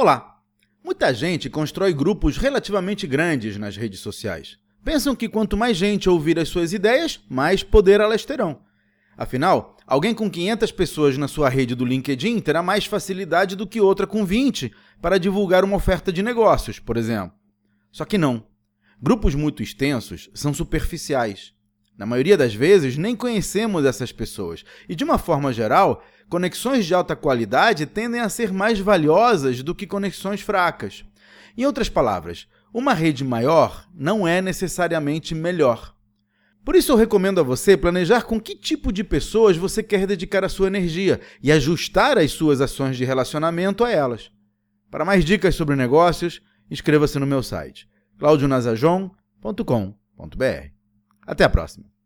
Olá! Muita gente constrói grupos relativamente grandes nas redes sociais. Pensam que quanto mais gente ouvir as suas ideias, mais poder elas terão. Afinal, alguém com 500 pessoas na sua rede do LinkedIn terá mais facilidade do que outra com 20 para divulgar uma oferta de negócios, por exemplo. Só que não. Grupos muito extensos são superficiais. Na maioria das vezes, nem conhecemos essas pessoas. E, de uma forma geral, conexões de alta qualidade tendem a ser mais valiosas do que conexões fracas. Em outras palavras, uma rede maior não é necessariamente melhor. Por isso, eu recomendo a você planejar com que tipo de pessoas você quer dedicar a sua energia e ajustar as suas ações de relacionamento a elas. Para mais dicas sobre negócios, inscreva-se no meu site claudionazajon.com.br. Até a próxima!